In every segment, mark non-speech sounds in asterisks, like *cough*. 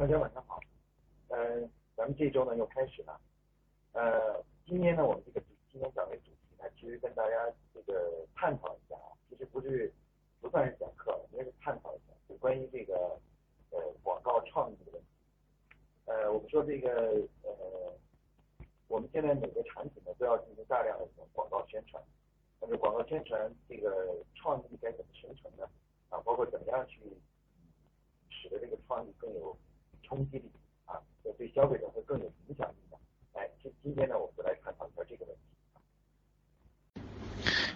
大家晚上好，呃，咱们这周呢又开始了，呃，今天呢我们这个今天讲的主题呢，其实跟大家这个探讨一下啊，其实不是不算是讲课，应该是探讨一下，就关于这个呃广告创意的问题。呃，我们说这个呃，我们现在每个产品呢都要进行大量的这种广告宣传，但是广告宣传这个创意该怎么生成呢？啊，包括怎么样去使得这个创意更有冲击力啊，对消费者会更有影响力的。来，今今天呢，我们就来探讨一下这个问题。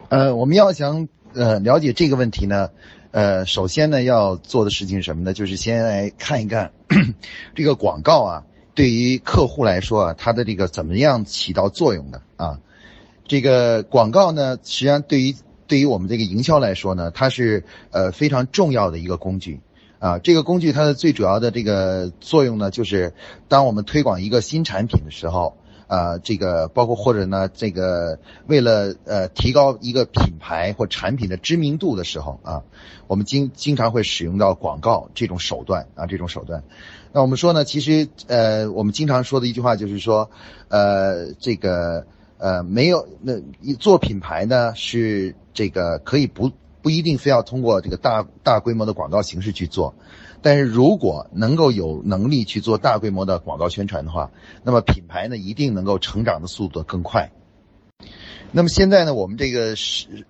呃，我们要想呃了解这个问题呢，呃，首先呢要做的事情是什么呢？就是先来看一看 *coughs* 这个广告啊，对于客户来说啊，它的这个怎么样起到作用的啊？这个广告呢，实际上对于对于我们这个营销来说呢，它是呃非常重要的一个工具。啊，这个工具它的最主要的这个作用呢，就是当我们推广一个新产品的时候，啊，这个包括或者呢，这个为了呃提高一个品牌或产品的知名度的时候啊，我们经经常会使用到广告这种手段啊，这种手段。那我们说呢，其实呃，我们经常说的一句话就是说，呃，这个呃没有那做品牌呢是这个可以不。不一定非要通过这个大大规模的广告形式去做，但是如果能够有能力去做大规模的广告宣传的话，那么品牌呢一定能够成长的速度更快。那么现在呢，我们这个市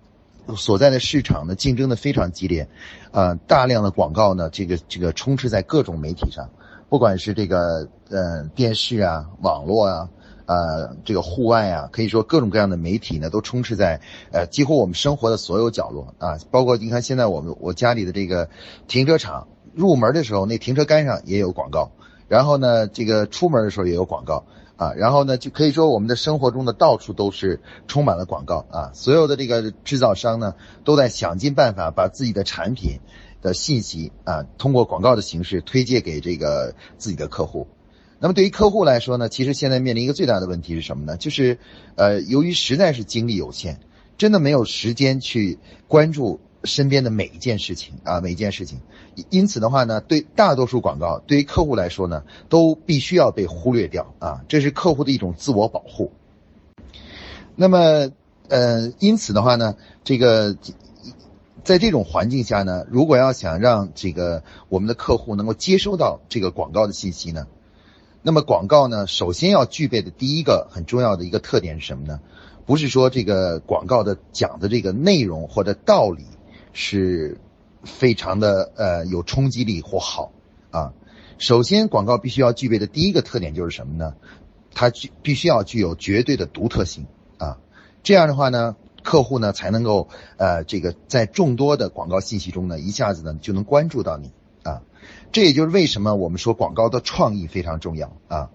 所在的市场呢竞争的非常激烈，啊，大量的广告呢这个这个充斥在各种媒体上，不管是这个呃电视啊、网络啊。呃，这个户外啊，可以说各种各样的媒体呢，都充斥在呃几乎我们生活的所有角落啊，包括你看现在我们我家里的这个停车场入门的时候，那停车杆上也有广告，然后呢，这个出门的时候也有广告啊，然后呢，就可以说我们的生活中的到处都是充满了广告啊，所有的这个制造商呢，都在想尽办法把自己的产品的信息啊，通过广告的形式推荐给这个自己的客户。那么对于客户来说呢，其实现在面临一个最大的问题是什么呢？就是，呃，由于实在是精力有限，真的没有时间去关注身边的每一件事情啊，每一件事情。因此的话呢，对大多数广告，对于客户来说呢，都必须要被忽略掉啊，这是客户的一种自我保护。那么，呃，因此的话呢，这个在这种环境下呢，如果要想让这个我们的客户能够接收到这个广告的信息呢？那么广告呢，首先要具备的第一个很重要的一个特点是什么呢？不是说这个广告的讲的这个内容或者道理是非常的呃有冲击力或好啊。首先，广告必须要具备的第一个特点就是什么呢？它具必须要具有绝对的独特性啊。这样的话呢，客户呢才能够呃这个在众多的广告信息中呢，一下子呢就能关注到你。这也就是为什么我们说广告的创意非常重要啊。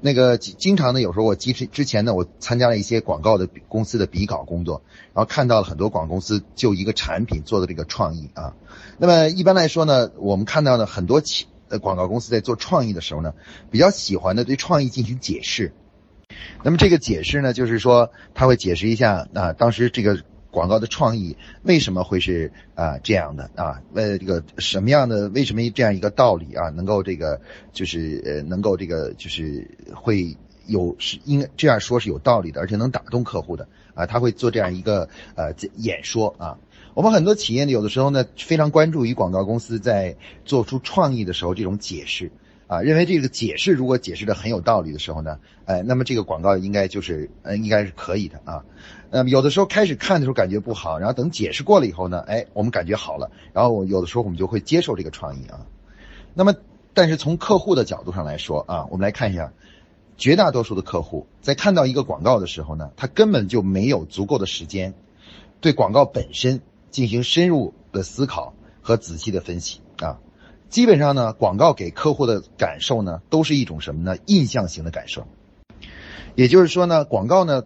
那个经常呢，有时候我之之前呢，我参加了一些广告的公司的比稿工作，然后看到了很多广告公司就一个产品做的这个创意啊。那么一般来说呢，我们看到呢很多企呃广告公司在做创意的时候呢，比较喜欢的对创意进行解释。那么这个解释呢，就是说他会解释一下啊，当时这个。广告的创意为什么会是啊这样的啊？呃，这个什么样的？为什么这样一个道理啊？能够这个就是呃，能够这个就是会有是应该这样说是有道理的，而且能打动客户的啊？他会做这样一个呃演说啊。我们很多企业呢，有的时候呢非常关注于广告公司在做出创意的时候这种解释。啊，认为这个解释如果解释的很有道理的时候呢，哎，那么这个广告应该就是，呃，应该是可以的啊。那么有的时候开始看的时候感觉不好，然后等解释过了以后呢，哎，我们感觉好了，然后有的时候我们就会接受这个创意啊。那么，但是从客户的角度上来说啊，我们来看一下，绝大多数的客户在看到一个广告的时候呢，他根本就没有足够的时间对广告本身进行深入的思考和仔细的分析啊。基本上呢，广告给客户的感受呢，都是一种什么呢？印象型的感受。也就是说呢，广告呢，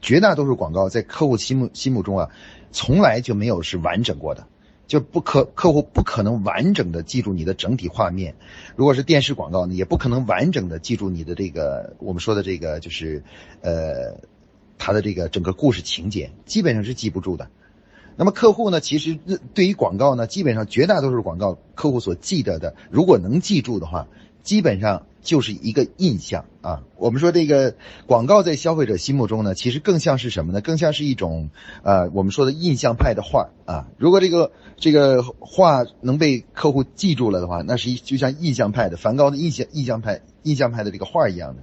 绝大多数广告在客户心目心目中啊，从来就没有是完整过的，就不可客户不可能完整的记住你的整体画面。如果是电视广告呢，也不可能完整的记住你的这个我们说的这个就是，呃，它的这个整个故事情节，基本上是记不住的。那么客户呢？其实对于广告呢，基本上绝大多数广告客户所记得的，如果能记住的话，基本上就是一个印象啊。我们说这个广告在消费者心目中呢，其实更像是什么呢？更像是一种呃我们说的印象派的画啊。如果这个这个画能被客户记住了的话，那是一就像印象派的梵高的印象印象派印象派的这个画一样的。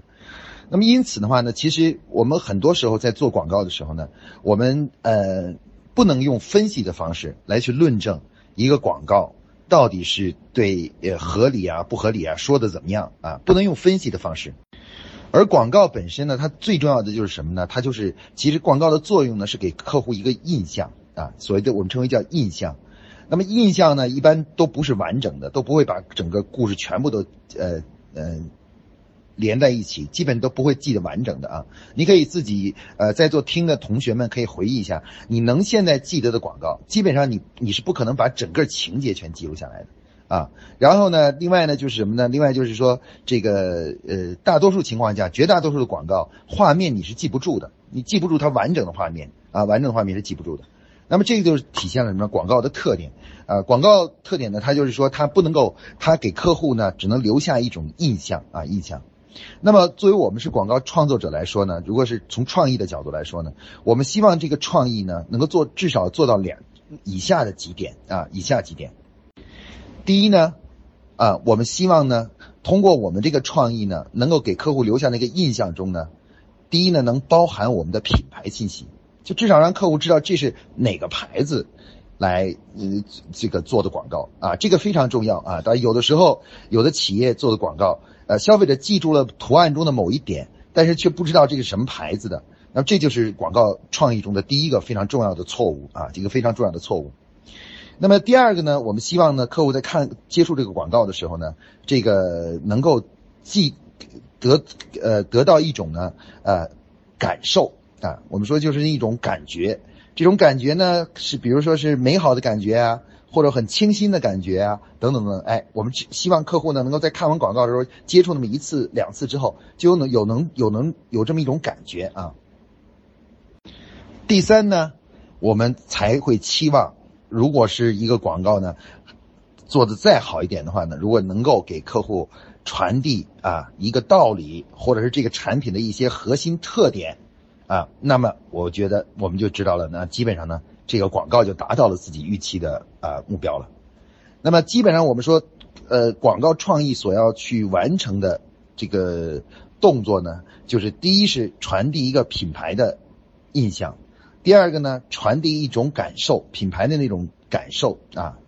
那么因此的话呢，其实我们很多时候在做广告的时候呢，我们呃不能用分析的方式来去论证一个广告。到底是对呃合理啊不合理啊说的怎么样啊？不能用分析的方式，而广告本身呢，它最重要的就是什么呢？它就是其实广告的作用呢是给客户一个印象啊，所谓的我们称为叫印象。那么印象呢，一般都不是完整的，都不会把整个故事全部都呃呃。连在一起，基本都不会记得完整的啊！你可以自己呃，在座听的同学们可以回忆一下，你能现在记得的广告，基本上你你是不可能把整个情节全记录下来的啊。然后呢，另外呢就是什么呢？另外就是说这个呃，大多数情况下，绝大多数的广告画面你是记不住的，你记不住它完整的画面啊，完整的画面是记不住的。那么这个就是体现了什么？广告的特点啊，广告特点呢，它就是说它不能够，它给客户呢只能留下一种印象啊，印象。那么，作为我们是广告创作者来说呢，如果是从创意的角度来说呢，我们希望这个创意呢能够做至少做到两以下的几点啊，以下几点。第一呢，啊，我们希望呢通过我们这个创意呢，能够给客户留下那个印象中呢，第一呢能包含我们的品牌信息，就至少让客户知道这是哪个牌子来呃这个做的广告啊，这个非常重要啊。当然有的时候有的企业做的广告。呃，消费者记住了图案中的某一点，但是却不知道这个什么牌子的，那这就是广告创意中的第一个非常重要的错误啊，这个非常重要的错误。那么第二个呢，我们希望呢，客户在看接触这个广告的时候呢，这个能够记得呃得到一种呢呃感受啊，我们说就是一种感觉，这种感觉呢是比如说是美好的感觉啊。或者很清新的感觉啊，等等等，哎，我们希望客户呢能够在看完广告的时候接触那么一次两次之后，就能有能有能有这么一种感觉啊。第三呢，我们才会期望，如果是一个广告呢做的再好一点的话呢，如果能够给客户传递啊一个道理，或者是这个产品的一些核心特点啊，那么我觉得我们就知道了，那基本上呢。这个广告就达到了自己预期的啊目标了。那么基本上我们说，呃，广告创意所要去完成的这个动作呢，就是第一是传递一个品牌的印象，第二个呢传递一种感受，品牌的那种感受啊。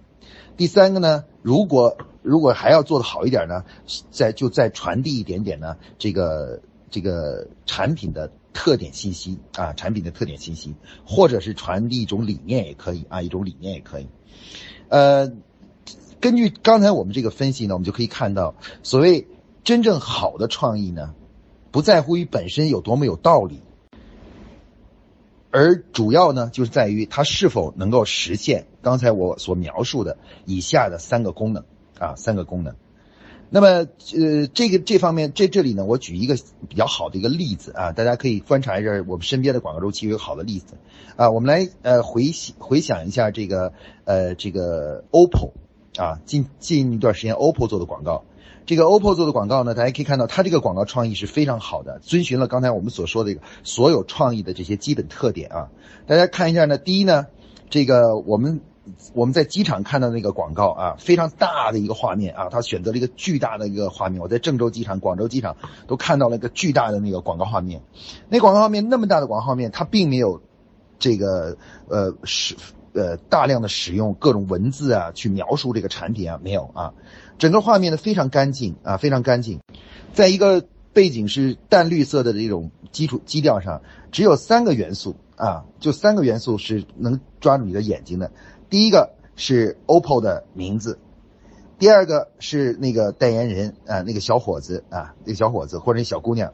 第三个呢，如果如果还要做的好一点呢，再就再传递一点点呢，这个这个产品的。特点信息啊，产品的特点信息，或者是传递一种理念也可以啊，一种理念也可以。呃，根据刚才我们这个分析呢，我们就可以看到，所谓真正好的创意呢，不在乎于本身有多么有道理，而主要呢，就是在于它是否能够实现刚才我所描述的以下的三个功能啊，三个功能。那么，呃，这个这方面，这这里呢，我举一个比较好的一个例子啊，大家可以观察一下我们身边的广告周期有好的例子啊，我们来呃回回想一下这个呃这个 OPPO 啊，近近一段时间 OPPO 做的广告，这个 OPPO 做的广告呢，大家可以看到它这个广告创意是非常好的，遵循了刚才我们所说的所有创意的这些基本特点啊，大家看一下呢，第一呢，这个我们。我们在机场看到那个广告啊，非常大的一个画面啊，他选择了一个巨大的一个画面。我在郑州机场、广州机场都看到了一个巨大的那个广告画面。那广告画面那么大的广告画面，它并没有这个呃使呃大量的使用各种文字啊去描述这个产品啊，没有啊。整个画面呢非常干净啊，非常干净。在一个背景是淡绿色的这种基础基调上，只有三个元素啊，就三个元素是能抓住你的眼睛的。第一个是 OPPO 的名字，第二个是那个代言人啊，那个小伙子啊，那个小伙子或者小姑娘，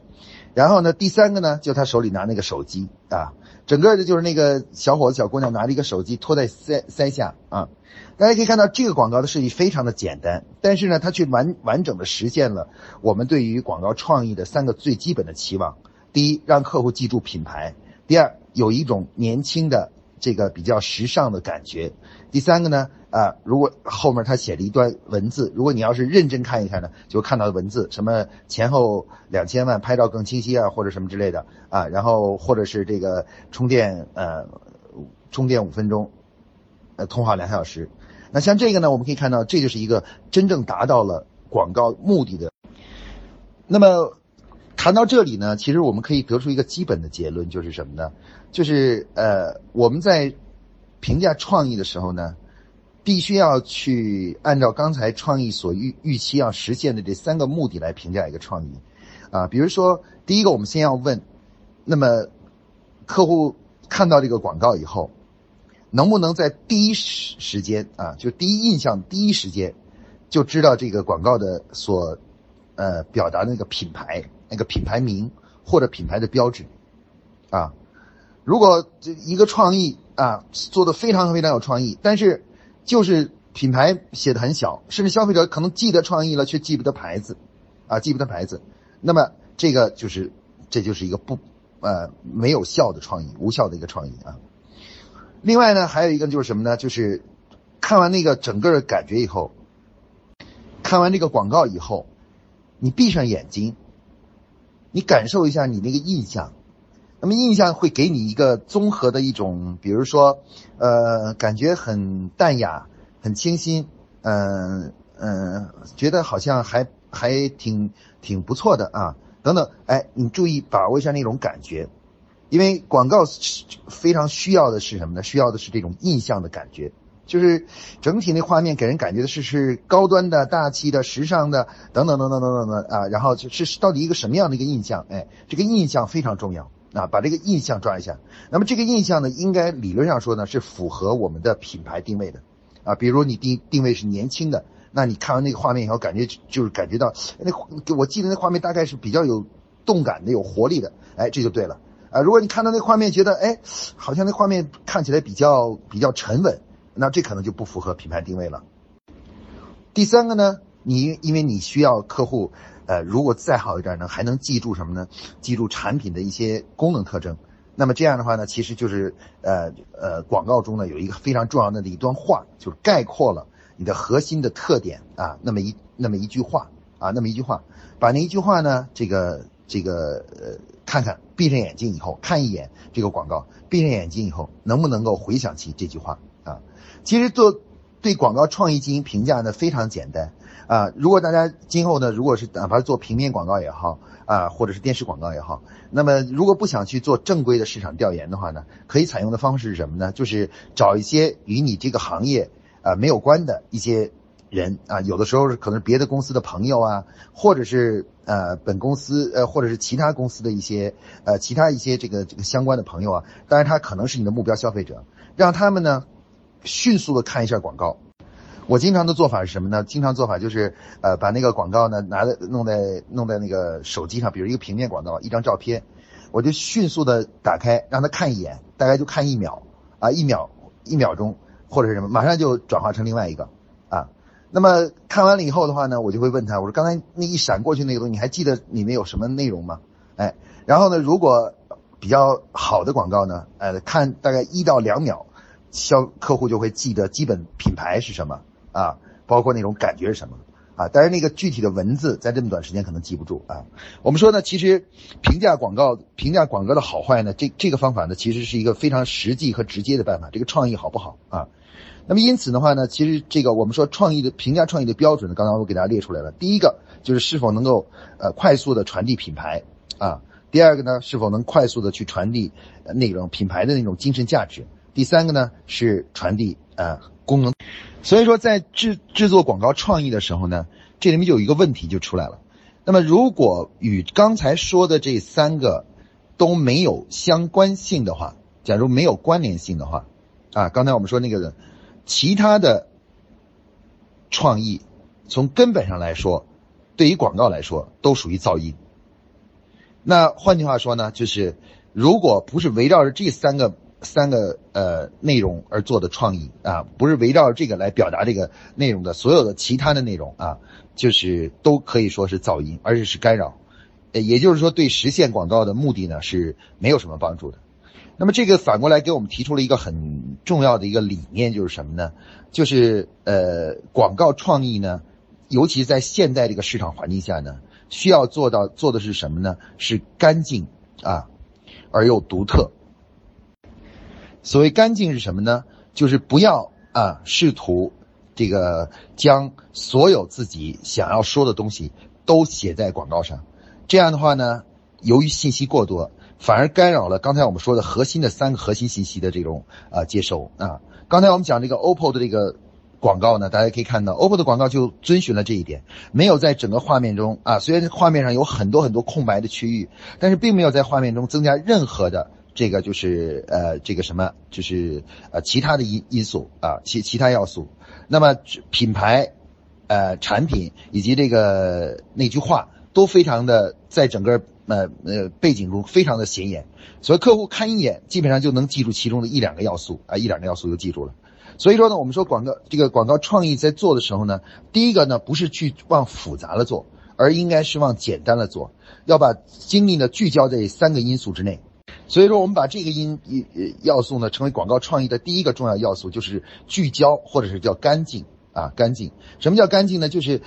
然后呢，第三个呢，就他手里拿那个手机啊，整个的就是那个小伙子小姑娘拿着一个手机托在腮腮下啊，大家可以看到这个广告的设计非常的简单，但是呢，它却完完整的实现了我们对于广告创意的三个最基本的期望：第一，让客户记住品牌；第二，有一种年轻的。这个比较时尚的感觉。第三个呢，啊，如果后面他写了一段文字，如果你要是认真看一看呢，就看到文字什么前后两千万拍照更清晰啊，或者什么之类的啊，然后或者是这个充电呃充电五分钟，呃通话两小时。那像这个呢，我们可以看到，这就是一个真正达到了广告目的的。那么谈到这里呢，其实我们可以得出一个基本的结论，就是什么呢？就是呃，我们在评价创意的时候呢，必须要去按照刚才创意所预预期要实现的这三个目的来评价一个创意。啊，比如说第一个，我们先要问，那么客户看到这个广告以后。能不能在第一时时间啊，就第一印象第一时间，就知道这个广告的所，呃，表达的那个品牌、那个品牌名或者品牌的标志，啊，如果这一个创意啊做的非常非常有创意，但是就是品牌写的很小，甚至消费者可能记得创意了，却记不得牌子，啊，记不得牌子，那么这个就是这就是一个不呃没有效的创意，无效的一个创意啊。另外呢，还有一个就是什么呢？就是看完那个整个的感觉以后，看完这个广告以后，你闭上眼睛，你感受一下你那个印象。那么印象会给你一个综合的一种，比如说，呃，感觉很淡雅、很清新，嗯嗯，觉得好像还还挺挺不错的啊，等等。哎，你注意把握一下那种感觉。因为广告非常需要的是什么呢？需要的是这种印象的感觉，就是整体那画面给人感觉的是是高端的、大气的、时尚的等等等等等等等啊。然后就是到底一个什么样的一个印象？哎，这个印象非常重要啊，把这个印象抓一下。那么这个印象呢，应该理论上说呢是符合我们的品牌定位的啊。比如你定定位是年轻的，那你看完那个画面以后，感觉就是感觉到那我记得那画面大概是比较有动感的、有活力的，哎，这就对了。啊，如果你看到那画面，觉得哎，好像那画面看起来比较比较沉稳，那这可能就不符合品牌定位了。第三个呢，你因为你需要客户，呃，如果再好一点呢，还能记住什么呢？记住产品的一些功能特征。那么这样的话呢，其实就是呃呃，广告中呢有一个非常重要的一段话，就是概括了你的核心的特点啊。那么一那么一句话啊，那么一句话，把那一句话呢，这个这个呃。看看，闭上眼睛以后看一眼这个广告，闭上眼睛以后能不能够回想起这句话啊？其实做对广告创意进行评价呢非常简单啊。如果大家今后呢，如果是哪怕做平面广告也好啊，或者是电视广告也好，那么如果不想去做正规的市场调研的话呢，可以采用的方式是什么呢？就是找一些与你这个行业啊没有关的一些。人啊，有的时候是可能是别的公司的朋友啊，或者是呃本公司呃或者是其他公司的一些呃其他一些这个这个相关的朋友啊，当然他可能是你的目标消费者，让他们呢迅速的看一下广告。我经常的做法是什么呢？经常做法就是呃把那个广告呢拿在弄在弄在那个手机上，比如一个平面广告，一张照片，我就迅速的打开让他看一眼，大概就看一秒啊一秒一秒钟或者是什么，马上就转化成另外一个。那么看完了以后的话呢，我就会问他，我说刚才那一闪过去那个东西，你还记得里面有什么内容吗？哎，然后呢，如果比较好的广告呢，呃，看大概一到两秒，销客户就会记得基本品牌是什么啊，包括那种感觉是什么啊，但是那个具体的文字在这么短时间可能记不住啊。我们说呢，其实评价广告、评价广告的好坏呢，这这个方法呢，其实是一个非常实际和直接的办法，这个创意好不好啊？那么因此的话呢，其实这个我们说创意的评价创意的标准呢，刚刚我给大家列出来了。第一个就是是否能够呃快速的传递品牌啊，第二个呢是否能快速的去传递内容品牌的那种精神价值，第三个呢是传递呃功能。所以说在制制作广告创意的时候呢，这里面就有一个问题就出来了。那么如果与刚才说的这三个都没有相关性的话，假如没有关联性的话啊，刚才我们说那个。其他的创意，从根本上来说，对于广告来说，都属于噪音。那换句话说呢，就是如果不是围绕着这三个三个呃内容而做的创意啊，不是围绕着这个来表达这个内容的所有的其他的内容啊，就是都可以说是噪音，而且是干扰。呃，也就是说，对实现广告的目的呢是没有什么帮助的。那么这个反过来给我们提出了一个很重要的一个理念，就是什么呢？就是呃，广告创意呢，尤其在现在这个市场环境下呢，需要做到做的是什么呢？是干净啊，而又独特。所谓干净是什么呢？就是不要啊，试图这个将所有自己想要说的东西都写在广告上。这样的话呢，由于信息过多。反而干扰了刚才我们说的核心的三个核心信息的这种啊接收啊。刚才我们讲这个 OPPO 的这个广告呢，大家可以看到 OPPO 的广告就遵循了这一点，没有在整个画面中啊，虽然画面上有很多很多空白的区域，但是并没有在画面中增加任何的这个就是呃这个什么就是呃其他的因因素啊其其他要素。那么品牌呃产品以及这个那句话都非常的在整个。呃呃，背景中非常的显眼，所以客户看一眼，基本上就能记住其中的一两个要素啊，一两个要素就记住了。所以说呢，我们说广告这个广告创意在做的时候呢，第一个呢不是去往复杂了做，而应该是往简单了做，要把精力呢聚焦在三个因素之内。所以说，我们把这个因要素呢成为广告创意的第一个重要要素，就是聚焦或者是叫干净啊，干净。什么叫干净呢？就是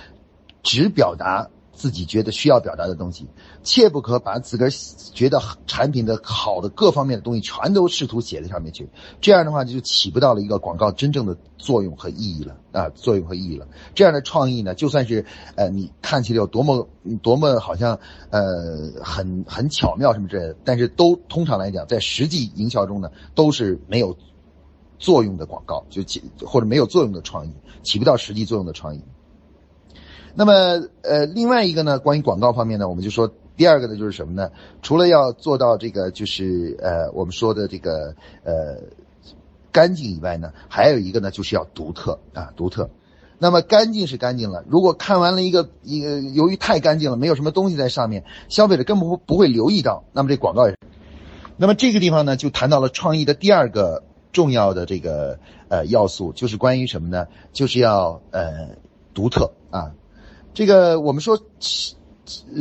只表达。自己觉得需要表达的东西，切不可把自个儿觉得产品的好的各方面的东西全都试图写在上面去，这样的话就起不到了一个广告真正的作用和意义了啊，作用和意义了。这样的创意呢，就算是呃你看起来有多么多么好像呃很很巧妙什么之类的，但是都通常来讲，在实际营销中呢，都是没有作用的广告，就起或者没有作用的创意，起不到实际作用的创意。那么，呃，另外一个呢，关于广告方面呢，我们就说第二个呢，就是什么呢？除了要做到这个，就是呃，我们说的这个呃干净以外呢，还有一个呢，就是要独特啊，独特。那么干净是干净了，如果看完了一个一个，由于太干净了，没有什么东西在上面，消费者根本不不会留意到，那么这广告也。那么这个地方呢，就谈到了创意的第二个重要的这个呃要素，就是关于什么呢？就是要呃独特啊。这个我们说，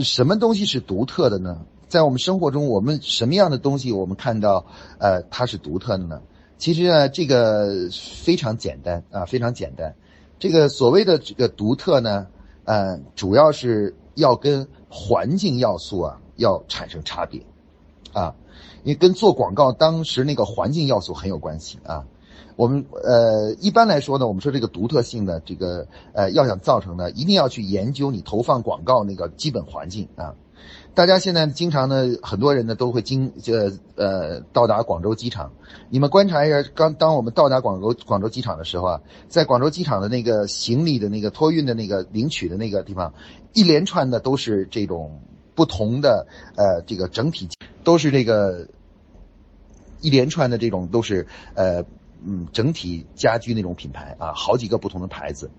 什么东西是独特的呢？在我们生活中，我们什么样的东西我们看到，呃，它是独特的呢？其实呢，这个非常简单啊，非常简单。这个所谓的这个独特呢，呃，主要是要跟环境要素啊要产生差别，啊，因为跟做广告当时那个环境要素很有关系啊。我们呃一般来说呢，我们说这个独特性的这个呃要想造成呢，一定要去研究你投放广告那个基本环境啊。大家现在经常呢，很多人呢都会经这呃到达广州机场。你们观察一下，刚当我们到达广州广州机场的时候啊，在广州机场的那个行李的那个托运的那个领取的那个地方，一连串的都是这种不同的呃这个整体都是这个一连串的这种都是呃。嗯，整体家居那种品牌啊，好几个不同的牌子，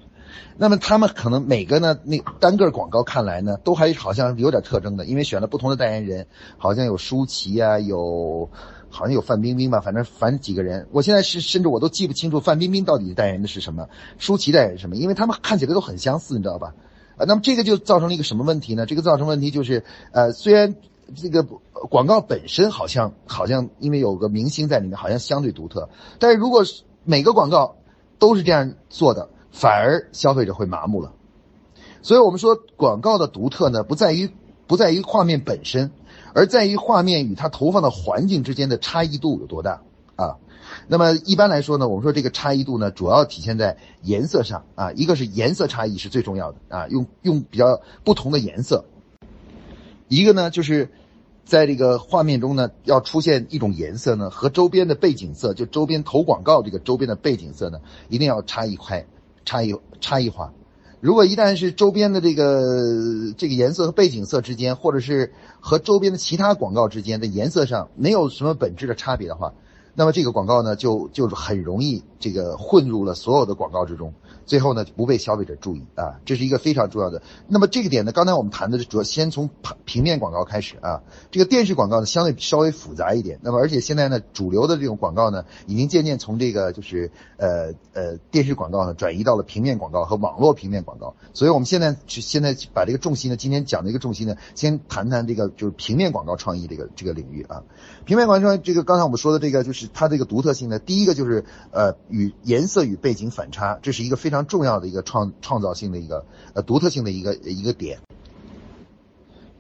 那么他们可能每个呢，那单个广告看来呢，都还好像有点特征的，因为选了不同的代言人，好像有舒淇啊，有好像有范冰冰吧，反正反正几个人，我现在是甚至我都记不清楚范冰冰到底代言的是什么，舒淇代言什么，因为他们看起来都很相似，你知道吧？啊，那么这个就造成了一个什么问题呢？这个造成问题就是，呃，虽然。这个广告本身好像好像因为有个明星在里面，好像相对独特。但是如果是每个广告都是这样做的，反而消费者会麻木了。所以我们说广告的独特呢，不在于不在于画面本身，而在于画面与它投放的环境之间的差异度有多大啊。那么一般来说呢，我们说这个差异度呢，主要体现在颜色上啊。一个是颜色差异是最重要的啊，用用比较不同的颜色。一个呢就是。在这个画面中呢，要出现一种颜色呢，和周边的背景色，就周边投广告这个周边的背景色呢，一定要差异开，差异差异化。如果一旦是周边的这个这个颜色和背景色之间，或者是和周边的其他广告之间的颜色上没有什么本质的差别的话，那么这个广告呢，就就很容易这个混入了所有的广告之中。最后呢不被消费者注意啊，这是一个非常重要的。那么这个点呢，刚才我们谈的是主要先从平面广告开始啊，这个电视广告呢相对稍微复杂一点。那么而且现在呢，主流的这种广告呢，已经渐渐从这个就是呃呃电视广告呢转移到了平面广告和网络平面广告。所以我们现在去现在把这个重心呢，今天讲的一个重心呢，先谈谈这个就是平面广告创意这个这个领域啊。平面广告创这个刚才我们说的这个就是它这个独特性呢，第一个就是呃与颜色与背景反差，这是一个非常重要的一个创创造性的一个呃独特性的一个一个点。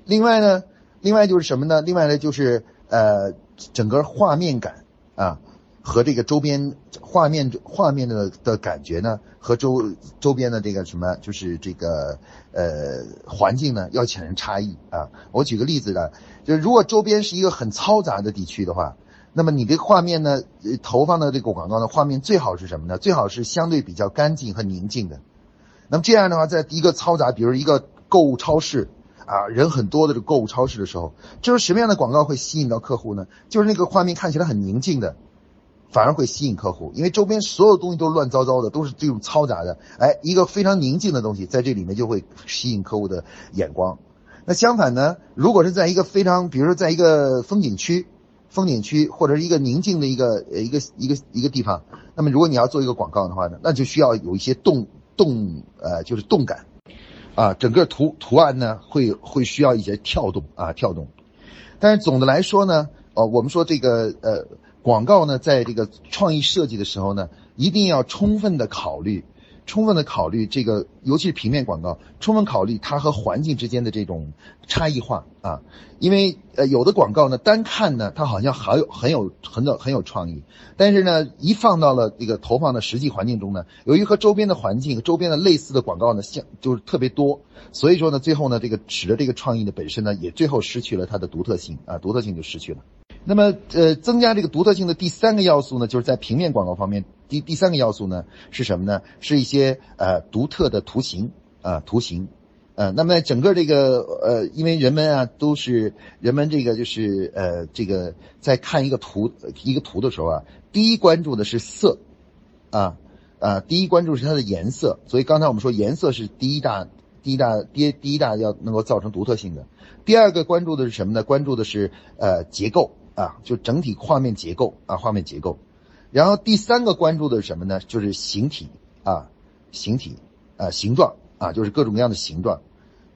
另外呢，另外就是什么呢？另外呢就是呃整个画面感啊和这个周边画面画面的的感觉呢和周周边的这个什么就是这个呃环境呢要产生差异啊。我举个例子呢，就是如果周边是一个很嘈杂的地区的话。那么你这画面呢？投放的这个广告的画面最好是什么呢？最好是相对比较干净和宁静的。那么这样的话，在一个嘈杂，比如一个购物超市啊，人很多的这个购物超市的时候，就是什么样的广告会吸引到客户呢？就是那个画面看起来很宁静的，反而会吸引客户，因为周边所有东西都乱糟糟的，都是这种嘈杂的。哎，一个非常宁静的东西在这里面就会吸引客户的眼光。那相反呢，如果是在一个非常，比如说在一个风景区。风景区或者是一个宁静的一个呃一个一个一个地方，那么如果你要做一个广告的话呢，那就需要有一些动动呃就是动感，啊，整个图图案呢会会需要一些跳动啊跳动，但是总的来说呢，呃我们说这个呃广告呢在这个创意设计的时候呢，一定要充分的考虑。充分的考虑这个，尤其是平面广告，充分考虑它和环境之间的这种差异化啊，因为呃有的广告呢，单看呢它好像好有很有很有很有创意，但是呢一放到了这个投放的实际环境中呢，由于和周边的环境、周边的类似的广告呢像就是特别多，所以说呢最后呢这个使得这个创意的本身呢也最后失去了它的独特性啊，独特性就失去了。那么呃增加这个独特性的第三个要素呢，就是在平面广告方面。第第三个要素呢是什么呢？是一些呃独特的图形啊图形，呃，那么整个这个呃，因为人们啊都是人们这个就是呃这个在看一个图一个图的时候啊，第一关注的是色，啊啊，第一关注是它的颜色，所以刚才我们说颜色是第一大第一大第第一大要能够造成独特性的。第二个关注的是什么呢？关注的是呃结构啊，就整体画面结构啊画面结构。然后第三个关注的是什么呢？就是形体啊，形体，啊，形状啊，就是各种各样的形状。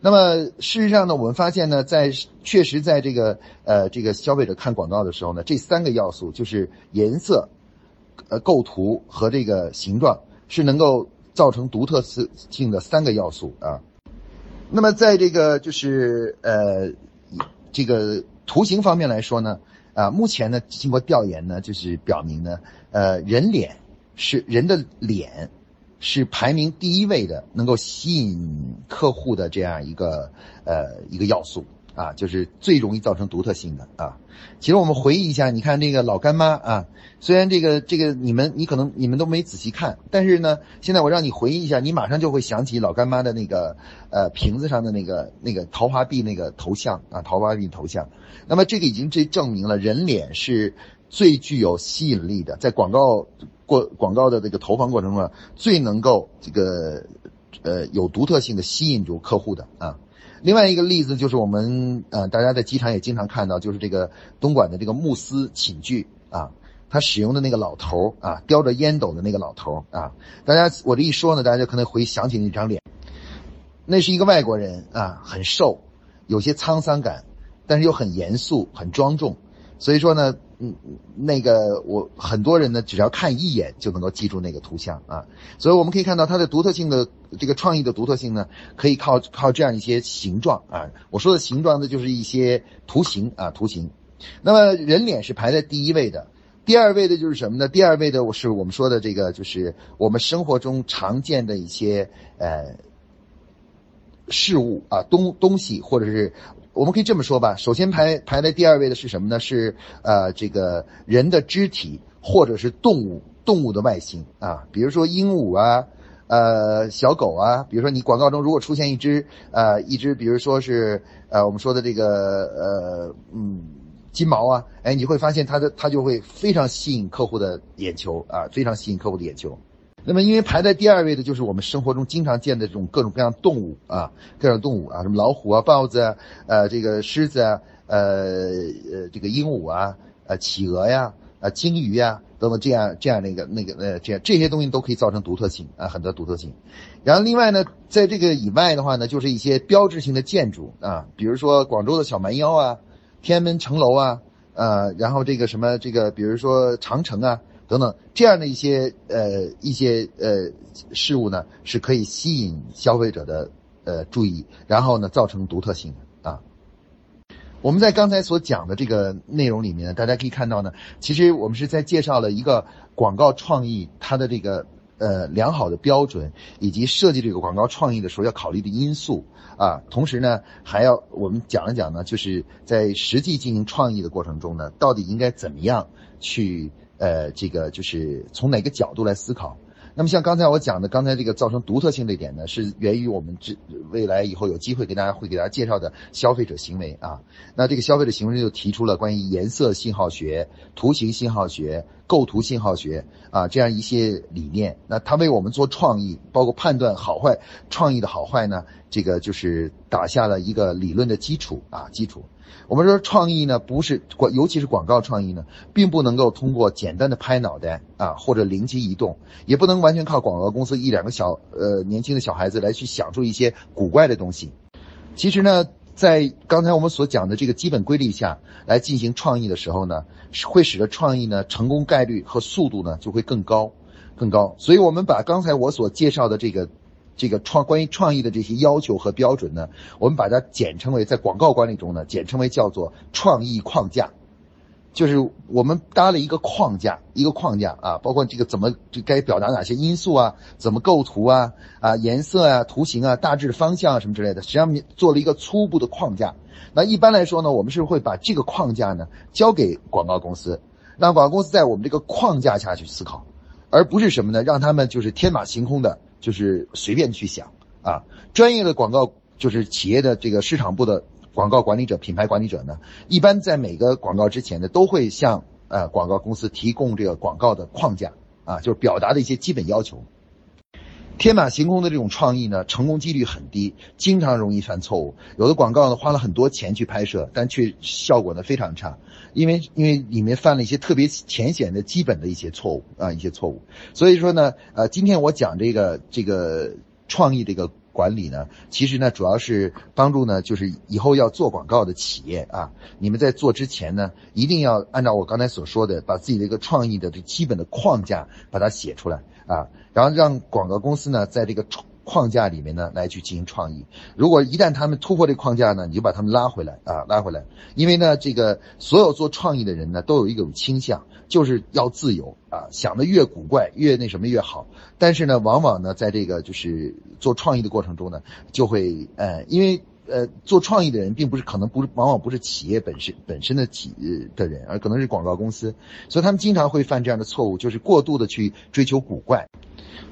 那么事实上呢，我们发现呢，在确实在这个呃这个消费者看广告的时候呢，这三个要素就是颜色、呃构图和这个形状是能够造成独特性的三个要素啊。那么在这个就是呃这个图形方面来说呢。啊，目前呢，经过调研呢，就是表明呢，呃，人脸是人的脸是排名第一位的，能够吸引客户的这样一个呃一个要素啊，就是最容易造成独特性的啊。其实我们回忆一下，你看这个老干妈啊，虽然这个这个你们你可能你们都没仔细看，但是呢，现在我让你回忆一下，你马上就会想起老干妈的那个呃瓶子上的那个那个桃花碧那个头像啊，桃花碧头像。那么这个已经这证明了人脸是最具有吸引力的，在广告过广告的这个投放过程中，最能够这个呃有独特性的吸引住客户的啊。另外一个例子就是我们呃大家在机场也经常看到，就是这个东莞的这个慕斯寝具啊，他使用的那个老头啊，叼着烟斗的那个老头啊，大家我这一说呢，大家就可能回想起那张脸，那是一个外国人啊，很瘦，有些沧桑感。但是又很严肃、很庄重，所以说呢，嗯，那个我很多人呢，只要看一眼就能够记住那个图像啊。所以我们可以看到它的独特性的这个创意的独特性呢，可以靠靠这样一些形状啊。我说的形状呢，就是一些图形啊，图形。那么人脸是排在第一位的，第二位的就是什么呢？第二位的我是我们说的这个，就是我们生活中常见的一些呃事物啊，东东西或者是。我们可以这么说吧，首先排排在第二位的是什么呢？是呃这个人的肢体或者是动物动物的外形啊，比如说鹦鹉啊，呃小狗啊，比如说你广告中如果出现一只呃一只，比如说是呃我们说的这个呃嗯金毛啊，哎你会发现它的它就会非常吸引客户的眼球啊，非常吸引客户的眼球。那么，因为排在第二位的就是我们生活中经常见的这种各种各样动物啊，各种动物啊，什么老虎啊、豹子啊、呃，这个狮子啊、呃呃，这个鹦鹉啊、呃，企鹅呀、啊，鲸鱼呀等等这样这样那个那个呃，这样这些东西都可以造成独特性啊，很多独特性。然后另外呢，在这个以外的话呢，就是一些标志性的建筑啊，比如说广州的小蛮腰啊、天安门城楼啊，呃，然后这个什么这个，比如说长城啊。等等，这样的一些呃一些呃事物呢，是可以吸引消费者的呃注意，然后呢造成独特性的啊。我们在刚才所讲的这个内容里面，大家可以看到呢，其实我们是在介绍了一个广告创意它的这个呃良好的标准，以及设计这个广告创意的时候要考虑的因素啊。同时呢，还要我们讲一讲呢，就是在实际进行创意的过程中呢，到底应该怎么样去。呃，这个就是从哪个角度来思考。那么像刚才我讲的，刚才这个造成独特性这一点呢，是源于我们这未来以后有机会给大家会给大家介绍的消费者行为啊。那这个消费者行为就提出了关于颜色信号学、图形信号学、构图信号学啊这样一些理念。那它为我们做创意，包括判断好坏、创意的好坏呢，这个就是打下了一个理论的基础啊基础。我们说创意呢，不是广，尤其是广告创意呢，并不能够通过简单的拍脑袋啊，或者灵机一动，也不能完全靠广告公司一两个小呃年轻的小孩子来去想出一些古怪的东西。其实呢，在刚才我们所讲的这个基本规律下来进行创意的时候呢，会使得创意呢成功概率和速度呢就会更高，更高。所以我们把刚才我所介绍的这个。这个创关于创意的这些要求和标准呢，我们把它简称为在广告管理中呢，简称为叫做创意框架，就是我们搭了一个框架，一个框架啊，包括这个怎么这该表达哪些因素啊，怎么构图啊，啊颜色啊，图形啊，大致方向啊什么之类的，实际上做了一个初步的框架。那一般来说呢，我们是会把这个框架呢交给广告公司，让广告公司在我们这个框架下去思考，而不是什么呢，让他们就是天马行空的。就是随便去想啊，专业的广告就是企业的这个市场部的广告管理者、品牌管理者呢，一般在每个广告之前呢，都会向呃广告公司提供这个广告的框架啊，就是表达的一些基本要求。天马行空的这种创意呢，成功几率很低，经常容易犯错误。有的广告呢，花了很多钱去拍摄，但却效果呢非常差，因为因为里面犯了一些特别浅显的基本的一些错误啊，一些错误。所以说呢，呃，今天我讲这个这个创意这个管理呢，其实呢，主要是帮助呢，就是以后要做广告的企业啊，你们在做之前呢，一定要按照我刚才所说的，把自己的一个创意的这基本的框架把它写出来。啊，然后让广告公司呢，在这个框架里面呢，来去进行创意。如果一旦他们突破这框架呢，你就把他们拉回来啊，拉回来。因为呢，这个所有做创意的人呢，都有一种倾向，就是要自由啊，想的越古怪越那什么越好。但是呢，往往呢，在这个就是做创意的过程中呢，就会呃，因为。呃，做创意的人并不是可能不是，往往不是企业本身本身的企的人，而可能是广告公司，所以他们经常会犯这样的错误，就是过度的去追求古怪。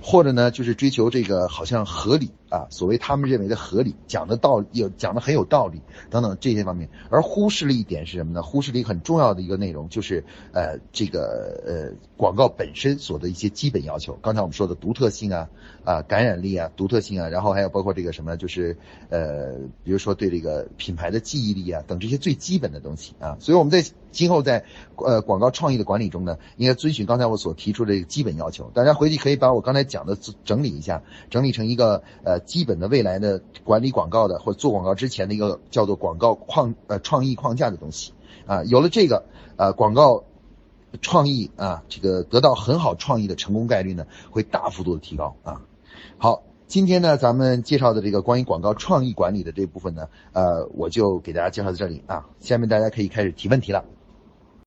或者呢，就是追求这个好像合理啊，所谓他们认为的合理，讲的道有讲的很有道理等等这些方面，而忽视了一点是什么呢？忽视了一个很重要的一个内容，就是呃这个呃广告本身所的一些基本要求。刚才我们说的独特性啊啊感染力啊独特性啊，然后还有包括这个什么，就是呃比如说对这个品牌的记忆力啊等这些最基本的东西啊。所以我们在今后在呃广告创意的管理中呢，应该遵循刚才我所提出的这个基本要求。大家回去可以把我刚才。讲的整理一下，整理成一个呃基本的未来的管理广告的或者做广告之前的一个叫做广告框呃创意框架的东西啊，有了这个呃广告创意啊，这个得到很好创意的成功概率呢会大幅度的提高啊。好，今天呢咱们介绍的这个关于广告创意管理的这部分呢，呃我就给大家介绍到这里啊，下面大家可以开始提问题了。